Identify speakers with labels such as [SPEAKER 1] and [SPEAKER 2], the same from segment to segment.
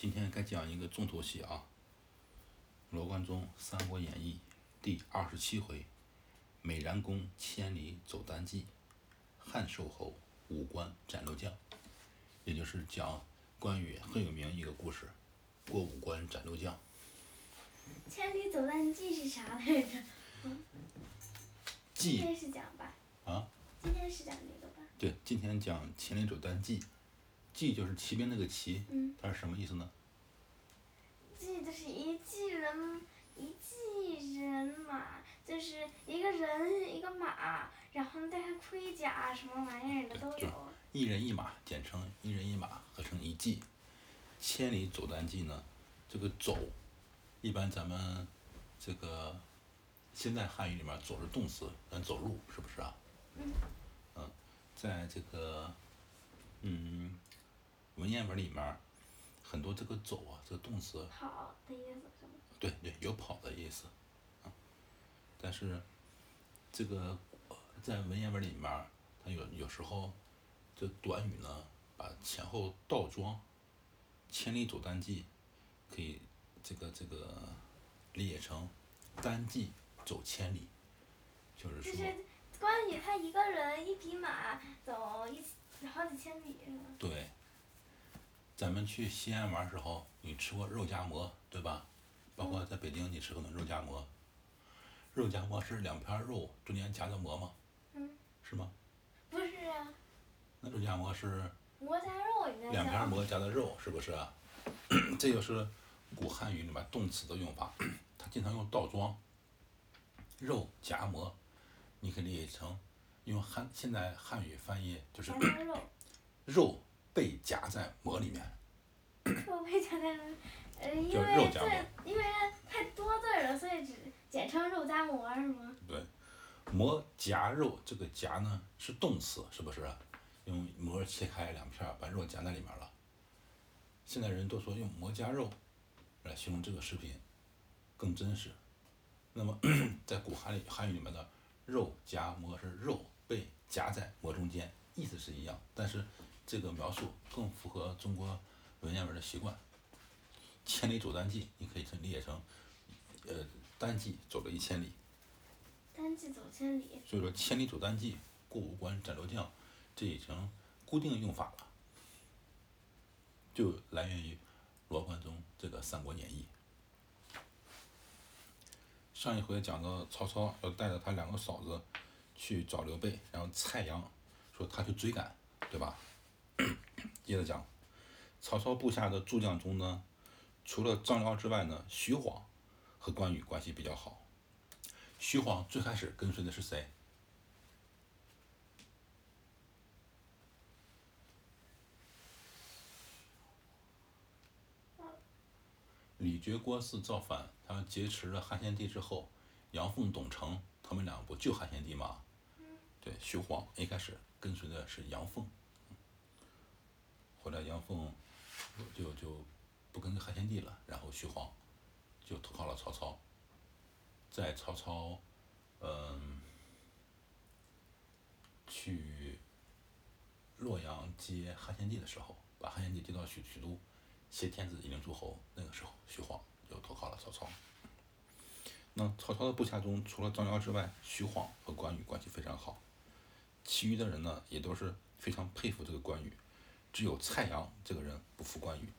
[SPEAKER 1] 今天该讲一个重头戏啊，《罗贯中三国演义》第二十七回：美髯公千里走单骑，汉寿侯五关斩六将。也就是讲关羽很有名一个故事，过五关斩六将。
[SPEAKER 2] 千里走单骑是啥来着？今天是讲吧？
[SPEAKER 1] 啊，
[SPEAKER 2] 今天是讲这个吧？
[SPEAKER 1] 对，今天讲千里走单骑，骑就是骑兵那个骑，
[SPEAKER 2] 嗯，
[SPEAKER 1] 它是什么意思呢？
[SPEAKER 2] 骑就是一骑人，一骑人马，就是一个人一个马，然后带上盔甲什么玩意儿的都有。
[SPEAKER 1] 一人一马，简称一人一马，合成一骑。千里走单骑呢，这个走，一般咱们这个现在汉语里面走是动词，咱走路是不是啊？
[SPEAKER 2] 嗯。
[SPEAKER 1] 嗯，在这个嗯文言文里面，很多这个走啊，这个动词，
[SPEAKER 2] 跑的意思是吗？
[SPEAKER 1] 对对，有跑的意思，啊，但是这个呃在文言文里面，它有有时候这短语呢，把前后倒装，千里走单骑，可以这个这个理解成单骑走千里，就是说
[SPEAKER 2] 就是关羽他一个人一匹马走一好几千里是吗？
[SPEAKER 1] 对。咱们去西安玩儿时候，你吃过肉夹馍对吧？包括在北京你吃过那肉夹馍。肉夹馍是两片肉中间夹着馍吗？
[SPEAKER 2] 嗯。
[SPEAKER 1] 是吗？
[SPEAKER 2] 不是啊，
[SPEAKER 1] 那肉夹馍是
[SPEAKER 2] 馍夹肉应该
[SPEAKER 1] 两片。馍夹的肉，是不是啊？这就是古汉语里面动词的用法，它经常用倒装。肉夹馍，你可以理解成用汉现在汉语翻译就是
[SPEAKER 2] 肉，
[SPEAKER 1] 肉被夹在馍里面。
[SPEAKER 2] 肉被夹在，呃，因为
[SPEAKER 1] 肉夹馍
[SPEAKER 2] 这因为太多字儿了，所以只简称肉夹馍是吗？
[SPEAKER 1] 对，馍夹肉这个夹呢是动词，是不是？用馍切开两片儿，把肉夹在里面了。现在人都说用馍夹肉来形容这个食品更真实。那么 在古汉语汉语里面的肉夹馍是肉被夹在馍中间，意思是一样，但是这个描述更符合中国文言文的习惯。千里走单骑，你可以理解成，呃，单骑走了一千里。
[SPEAKER 2] 单骑走千里，
[SPEAKER 1] 所以说，千里走单骑，过五关斩六将，这已经固定用法了，就来源于罗贯中这个《三国演义》。上一回讲到曹操要带着他两个嫂子去找刘备，然后蔡阳说他去追赶，对吧？接着讲，曹操部下的诸将中呢，除了张辽之外呢，徐晃和关羽关系比较好。徐晃最开始跟随的是谁？李傕郭汜造反，他们劫持了汉献帝之后，杨奉、董承他们俩不救汉献帝吗？对，徐晃一开始跟随的是杨奉，后来杨奉就就不跟汉献帝了，然后徐晃就投靠了曹操，在曹操嗯去洛阳接汉献帝的时候，把汉献帝接到许许都，挟天子以令诸侯，那个时候徐晃就投靠了曹操。那曹操的部下中，除了张辽之外，徐晃和关羽关系非常好，其余的人呢也都是非常佩服这个关羽，只有蔡阳这个人不服关羽。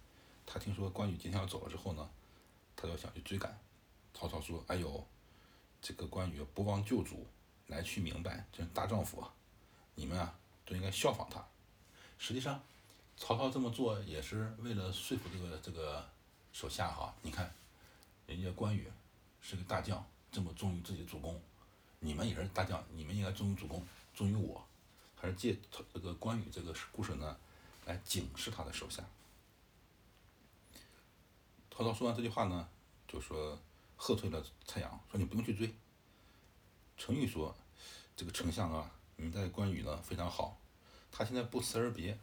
[SPEAKER 1] 他听说关羽今天要走了之后呢，他就想去追赶。曹操说：“哎呦，这个关羽不忘旧主，来去明白，真是大丈夫啊！你们啊都应该效仿他。”实际上，曹操这么做也是为了说服这个这个手下哈。你看，人家关羽是个大将，这么忠于自己主公，你们也是大将，你们应该忠于主公，忠于我。还是借这个关羽这个故事呢，来警示他的手下。曹操说完这句话呢，就说喝退了蔡阳，说你不用去追。程昱说：“这个丞相啊，你待关羽呢非常好，他现在不辞而别，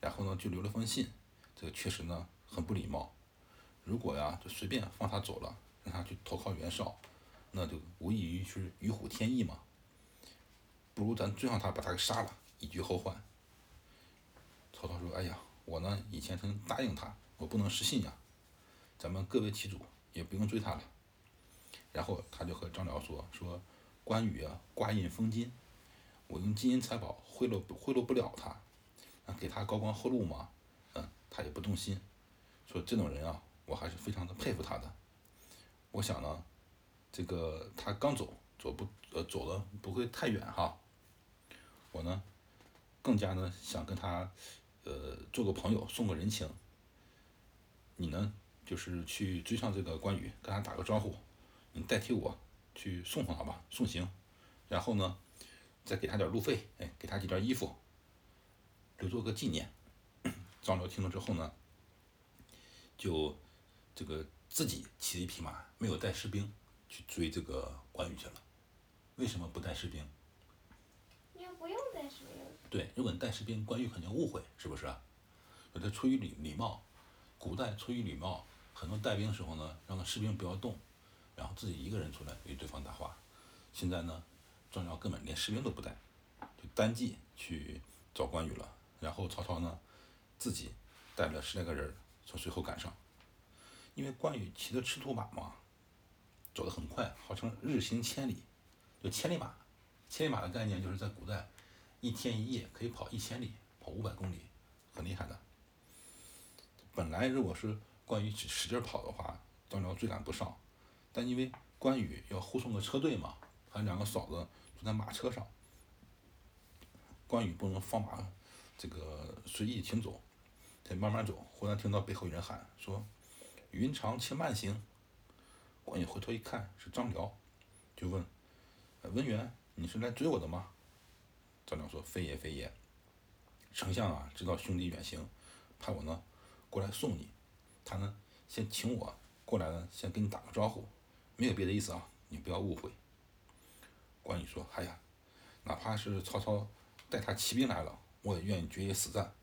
[SPEAKER 1] 然后呢就留了封信，这个确实呢很不礼貌。如果呀就随便放他走了，让他去投靠袁绍，那就无异于是与虎添翼嘛。不如咱追上他，把他给杀了，以绝后患。”曹操说：“哎呀，我呢以前曾答应他，我不能失信呀。咱们各为其主，也不用追他了。然后他就和张辽说：“说关羽啊，挂印封金，我用金银财宝贿赂贿赂不了他，啊，给他高官厚禄嘛，嗯，他也不动心。说这种人啊，我还是非常的佩服他的。我想呢，这个他刚走，走不呃走的不会太远哈。我呢，更加呢想跟他呃做个朋友，送个人情。你呢，就是去追上这个关羽，跟他打个招呼。”你代替我去送送他吧，送行，然后呢，再给他点路费，哎，给他几件衣服，留作个纪念。张辽听了之后呢，就这个自己骑了一匹马，没有带士兵去追这个关羽去了。为什么不带士兵？
[SPEAKER 2] 你不用带士兵。
[SPEAKER 1] 对，如果你带士兵，关羽肯定误会，是不是？这出于礼礼貌，古代出于礼貌，很多带兵的时候呢，让士兵不要动。然后自己一个人出来与对方搭话，现在呢，张辽根本连士兵都不带，就单骑去找关羽了。然后曹操呢，自己带了十来个人从随后赶上，因为关羽骑的赤兔马嘛，走得很快，号称日行千里，就千里马。千里马的概念就是在古代，一天一夜可以跑一千里，跑五百公里，很厉害的。本来如果是关羽使使劲跑的话，张辽追赶不上。但因为关羽要护送个车队嘛，还有两个嫂子坐在马车上，关羽不能放马，这个随意行走，得慢慢走。忽然听到背后有人喊说：“云长且慢行。”关羽回头一看是张辽，就问：“文远，你是来追我的吗？”张良说：“非也非也。丞相啊，知道兄弟远行，派我呢过来送你。他呢先请我过来呢，先跟你打个招呼。”没有别的意思啊，你不要误会。关羽说：“哎呀，哪怕是曹操带他骑兵来了，我也愿意决一死战。”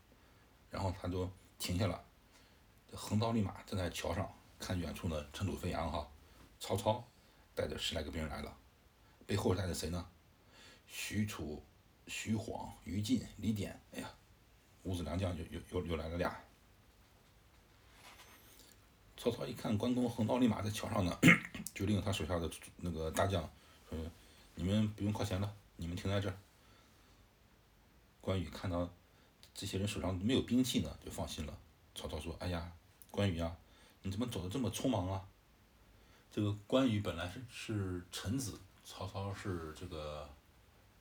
[SPEAKER 1] 然后他就停下了，横刀立马站在桥上，看远处的，尘土飞扬哈。曹操带着十来个兵来了，背后带着谁呢？许褚、徐晃、于禁、李典。哎呀，五子良将又又又又来了俩。曹操一看关公横刀立马在桥上呢，就令他手下的那个大将说：“你们不用靠前了，你们停在这。”关羽看到这些人手上没有兵器呢，就放心了。曹操说：“哎呀，关羽呀，你怎么走的这么匆忙啊？”这个关羽本来是是臣子，曹操是这个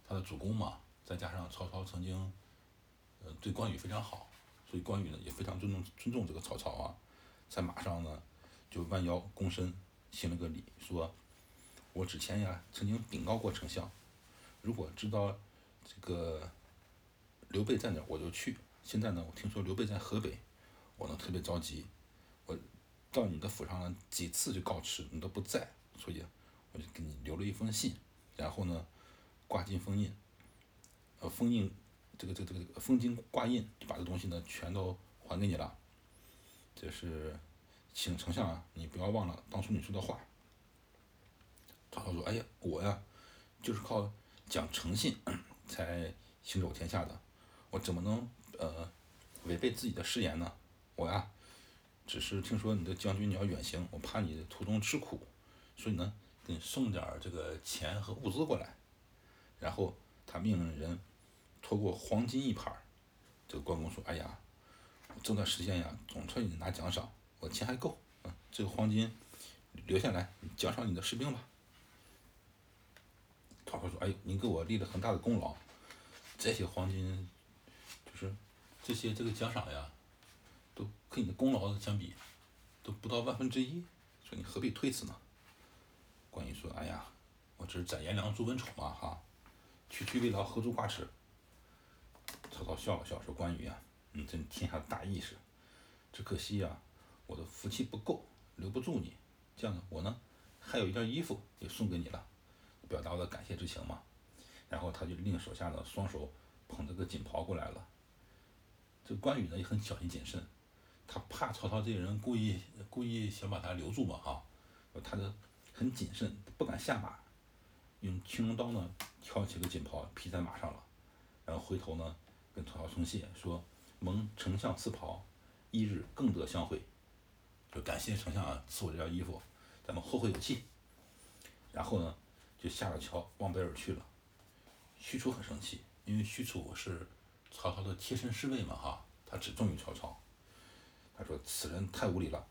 [SPEAKER 1] 他的主公嘛，再加上曹操曾经呃对关羽非常好，所以关羽呢也非常尊重尊重这个曹操啊。在马上呢，就弯腰躬身行了个礼，说：“我之前呀曾经禀告过丞相，如果知道这个刘备在哪，我就去。现在呢，我听说刘备在河北，我呢特别着急，我到你的府上了几次就告辞，你都不在，所以我就给你留了一封信，然后呢挂金封印，呃封印这个这个这个封金挂印，就把这东西呢全都还给你了。”这是，请丞相啊，你不要忘了当初你说的话。曹操说：“哎呀，我呀，就是靠讲诚信才行走天下的，我怎么能呃违背自己的誓言呢？我呀，只是听说你的将军你要远行，我怕你途中吃苦，所以呢，给你送点这个钱和物资过来。然后他命人拖过黄金一盘这个关公说：‘哎呀。’这段时间呀，总算你拿奖赏，我钱还够，嗯，这个黄金留下来奖赏你的士兵吧。曹操说：“哎，您给我立了很大的功劳，这些黄金，就是这些这个奖赏呀，都跟你的功劳相比，都不到万分之一，说你何必推辞呢？”关羽说：“哎呀，我只是斩颜良，诛文丑嘛，哈，区区未劳，何足挂齿。”曹操笑了笑说：“关羽呀。”你真天下大义士，只可惜呀，我的福气不够，留不住你。这样呢，我呢还有一件衣服也送给你了，表达我的感谢之情嘛。然后他就令手下的双手捧着个锦袍过来了。这关羽呢也很小心谨慎，他怕曹操这个人故意故意想把他留住嘛哈，他就很谨慎，不敢下马，用青龙刀呢挑起个锦袍披在马上了，然后回头呢跟曹操称谢说。蒙丞相赐袍，一日更得相会，就感谢丞相啊赐我这件衣服，咱们后会有期。然后呢，就下了桥往北而去了。许褚很生气，因为许褚是曹操的贴身侍卫嘛哈，他只忠于曹操。他说此人太无礼了，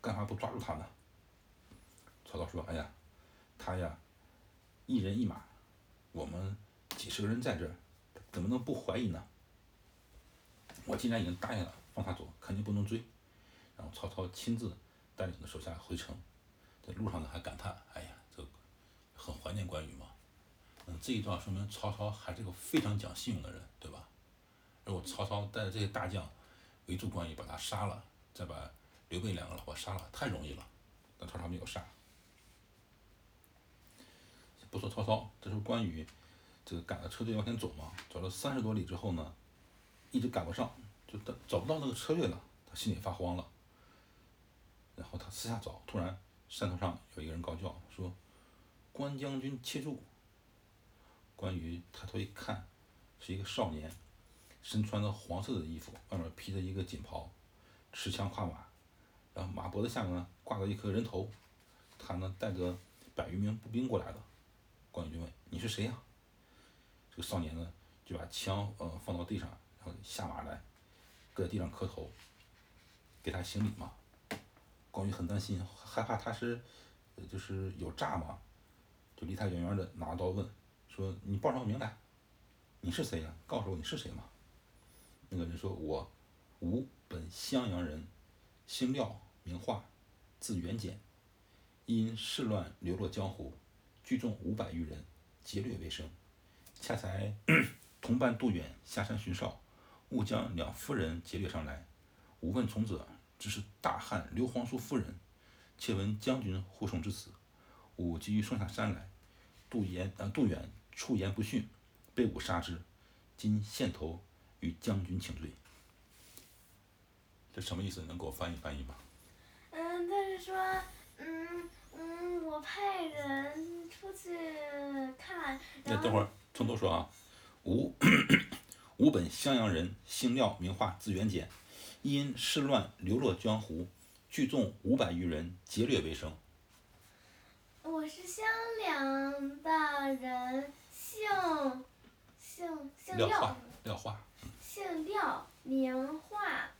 [SPEAKER 1] 干嘛不抓住他呢？曹操说：“哎呀，他呀，一人一马，我们几十个人在这儿，怎么能不怀疑呢？我既然已经答应了放他走，肯定不能追。”然后曹操亲自带领着手下回城，在路上呢还感叹：“哎呀，这很怀念关羽嘛。”嗯，这一段说明曹操还是个非常讲信用的人，对吧？如果曹操带着这些大将围住关羽，把他杀了，再把刘备两个老婆杀了，太容易了。但曹操没有杀。不说曹操，这时候关羽这个赶着车队往前走嘛，走了三十多里之后呢，一直赶不上，就找找不到那个车队了，他心里发慌了。然后他四下找，突然山头上有一个人高叫说：“关将军切住！”关羽抬头一看，是一个少年，身穿着黄色的衣服，外面披着一个锦袍，持枪跨马，然后马脖子下面呢挂着一颗人头，他呢带着百余名步兵过来了。关羽就问：“你是谁呀？”这个少年呢，就把枪呃放到地上，然后下马来，搁在地上磕头，给他行礼嘛。关羽很担心，害怕他是，就是有诈嘛，就离他远远的拿刀问：“说你报上名来，你是谁呀？告诉我你是谁嘛。”那个人说：“我，吾本襄阳人，姓廖，名化，字元简，因世乱流落江湖。”聚众五百余人，劫掠为生。恰才同伴杜远下山巡哨，误将两夫人劫掠上来。吾问从者，只是大汉刘皇叔夫人。且闻将军护送至此，吾急于送下山来。杜延呃杜远出言不逊，被吾杀之。今献头与将军请罪。这什么意思？能给我翻译翻译吗？
[SPEAKER 2] 嗯，他是说，嗯嗯，我派人。出去看。
[SPEAKER 1] 那等会儿从头说啊，吾吾本襄阳人，姓廖，名化，字元简，因事乱流落江湖，聚众五百余人，劫掠为生。
[SPEAKER 2] 我是襄阳的人，姓姓姓廖。
[SPEAKER 1] 廖化。
[SPEAKER 2] 姓廖，名化。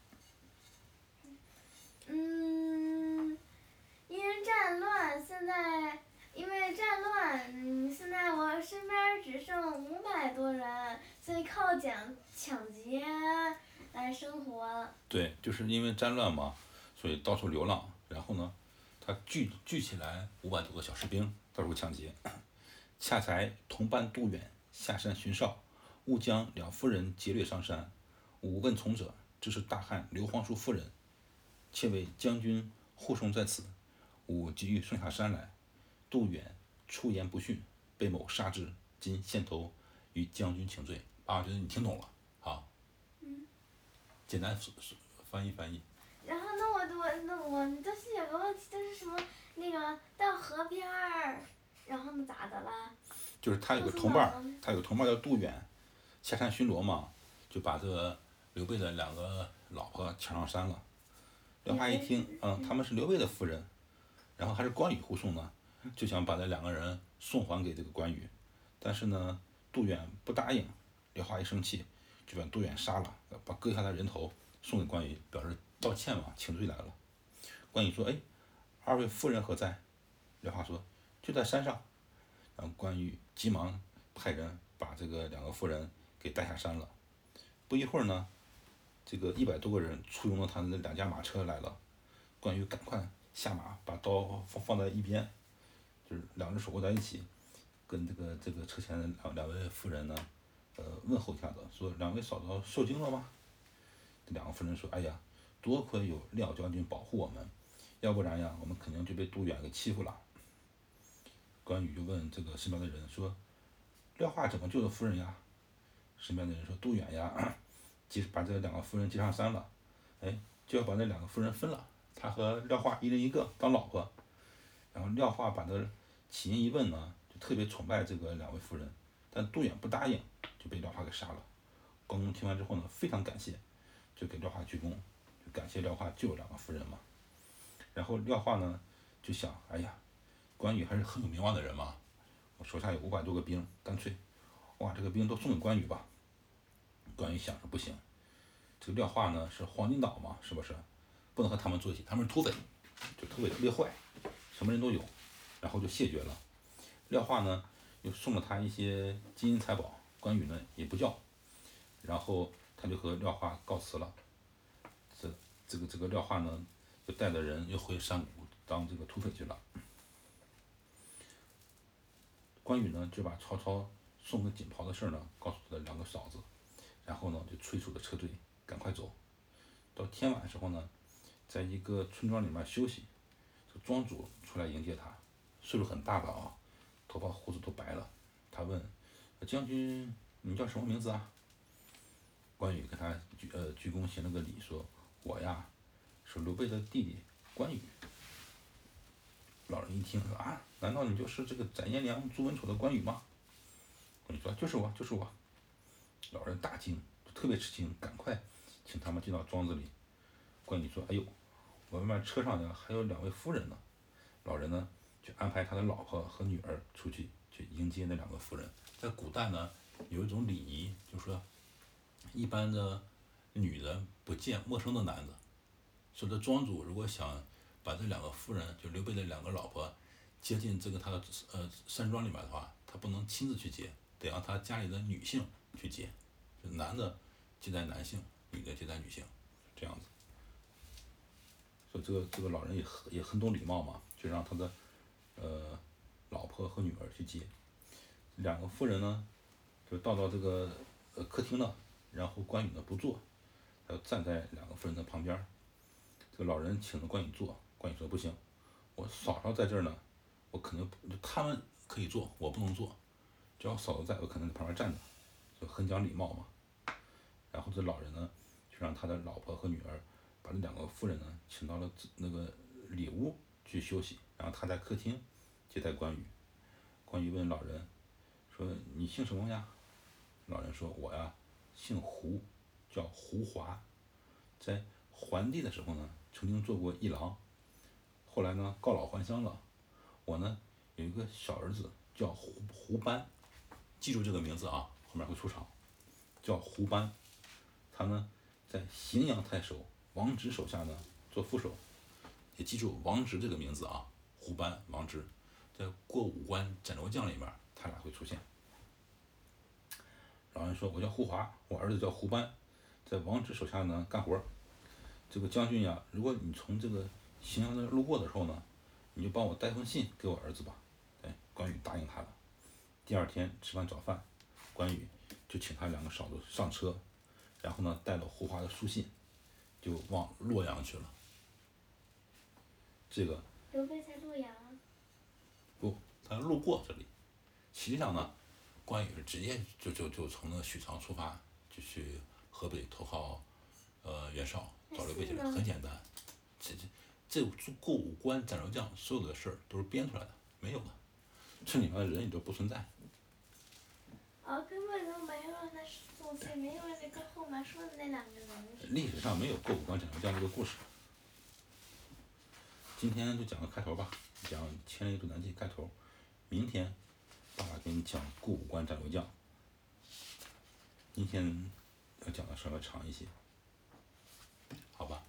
[SPEAKER 2] 嗯，因战乱，现在。因为战乱，现在我身边只剩五百多人，所以靠抢抢劫来生活。
[SPEAKER 1] 对，就是因为战乱嘛，所以到处流浪。然后呢，他聚聚起来五百多个小士兵，到处抢劫。恰才同伴杜远下山巡哨，误将两夫人劫掠上山。吾问从者，这是大汉刘皇叔夫人，且为将军护送在此。吾急于送下山来。杜远出言不逊，被某杀之。今献头与将军请罪。啊，就是你听懂了，好。
[SPEAKER 2] 嗯。
[SPEAKER 1] 简单翻译翻译。
[SPEAKER 2] 然后，那我我那我就是有个问题，就是什么那个到河边儿，然后呢咋的了？
[SPEAKER 1] 就是他有个同伴儿，他有个同伴叫杜远，下山巡逻嘛，就把这个刘备的两个老婆抢上山了。廖化一听，嗯，他们是刘备的夫人，然后还是关羽护送呢。就想把这两个人送还给这个关羽，但是呢，杜远不答应。刘化一生气，就把杜远杀了，把割下的人头送给关羽，表示道歉嘛，请罪来了。关羽说：“哎，二位夫人何在？”刘化说：“就在山上。”然后关羽急忙派人把这个两个夫人给带下山了。不一会儿呢，这个一百多个人簇拥着他的两驾马车来了。关羽赶快下马，把刀放放在一边。就是两只手握在一起，跟这个这个车前的两两位夫人呢，呃，问候一下子，说两位嫂子受惊了吗？这两个夫人说：“哎呀，多亏有廖将军保护我们，要不然呀，我们肯定就被杜远给欺负了。”关羽就问这个身边的人说：“廖化怎么救的夫人呀？”身边的人说：“杜远呀，接把这两个夫人接上山了，哎，就要把那两个夫人分了，他和廖化一人一个当老婆。”然后廖化把他。起因一问呢，就特别崇拜这个两位夫人，但杜远不答应，就被廖化给杀了。关公听完之后呢，非常感谢，就给廖化鞠躬，感谢廖化救了两个夫人嘛。然后廖化呢就想，哎呀，关羽还是很有名望的人嘛，我手下有五百多个兵，干脆，哇，这个兵都送给关羽吧。关羽想着不行，这个廖化呢是黄金岛嘛，是不是？不能和他们坐一起，他们是土匪，就土匪特别坏，什么人都有，然后就谢绝了。廖化呢又送了他一些金银财宝，关羽呢也不叫，然后他就和廖化告辞了。这这个这个廖化呢就带着人又回山谷当这个土匪去了。关羽呢就把曹操送个锦袍的事呢告诉他的两个嫂子，然后呢就催促着车队赶快走。到天晚的时候呢，在一个村庄里面休息，这庄主出来迎接他，岁数很大了啊，头发胡子都白了。他问：“将军，你叫什么名字啊？”关羽跟他鞠呃鞠躬行了个礼，说：“我呀，是刘备的弟弟关羽。”老人一听说啊，难道你就是这个斩颜良、诛文丑的关羽吗？关羽说：“就是我，就是我。”老人大惊，特别吃惊，赶快请他们进到庄子里。关羽说：“哎呦，我们车上呢还有两位夫人呢。”老人呢就安排他的老婆和女儿出去去迎接那两个夫人。在古代呢，有一种礼仪，就是说，一般的女人不见陌生的男的。说这庄主如果想把这两个夫人，就刘备的两个老婆，接进这个他的呃山庄里面的话，他不能亲自去接，得让他家里的女性去接，就男的接待男性，女的接待女性，这样子。说这个这个老人也很也很懂礼貌嘛，就让他的呃老婆和女儿去接。两个妇人呢，就到到这个呃客厅了，然后关羽呢不坐，他就站在两个妇人的旁边。这个老人请了关羽坐，关羽说不行，我嫂嫂在这儿呢，我肯定他们可以坐，我不能坐，只要嫂子在，我肯定在旁边站着，就很讲礼貌嘛。然后这老人呢，就让他的老婆和女儿把这两个妇人呢请到了那个里屋去休息，然后他在客厅接待关羽。关羽问老人说：“你姓什么呀？”老人说：“我呀，姓胡，叫胡华，在桓帝的时候呢，曾经做过一郎，后来呢告老还乡了。我呢有一个小儿子叫胡胡班，记住这个名字啊，后面会出场，叫胡班。他呢在荥阳太守王直手下呢做副手，也记住王直这个名字啊，胡班、王直，在过五关斩六将里面，他俩会出现。老人说：“我叫胡华，我儿子叫胡班，在王直手下呢干活。这个将军呀，如果你从这个荥阳那路过的时候呢，你就帮我带封信给我儿子吧。”哎，关羽答应他了。第二天吃完早饭，关羽就请他两个嫂子上车，然后呢带了胡华的书信，就往洛阳去了。这个
[SPEAKER 2] 刘备在洛阳，
[SPEAKER 1] 不，他路过这里。实际上呢，关羽是直接就就就从那许昌出发，就去河北投靠呃袁绍，找刘备去了，很简单。这这这过五关斩六将，所有的事儿都是编出来的，没有的，这里面的人也都不存在。
[SPEAKER 2] 哦，根本就没有那东西，没有那个后面说的那两个人。
[SPEAKER 1] 历史上没有过五关斩六将这个故事。今天就讲个开头吧，讲《千里走单骑》开头。明天，爸爸给你讲过五关斩六将。今天要讲的稍微长一些，好吧？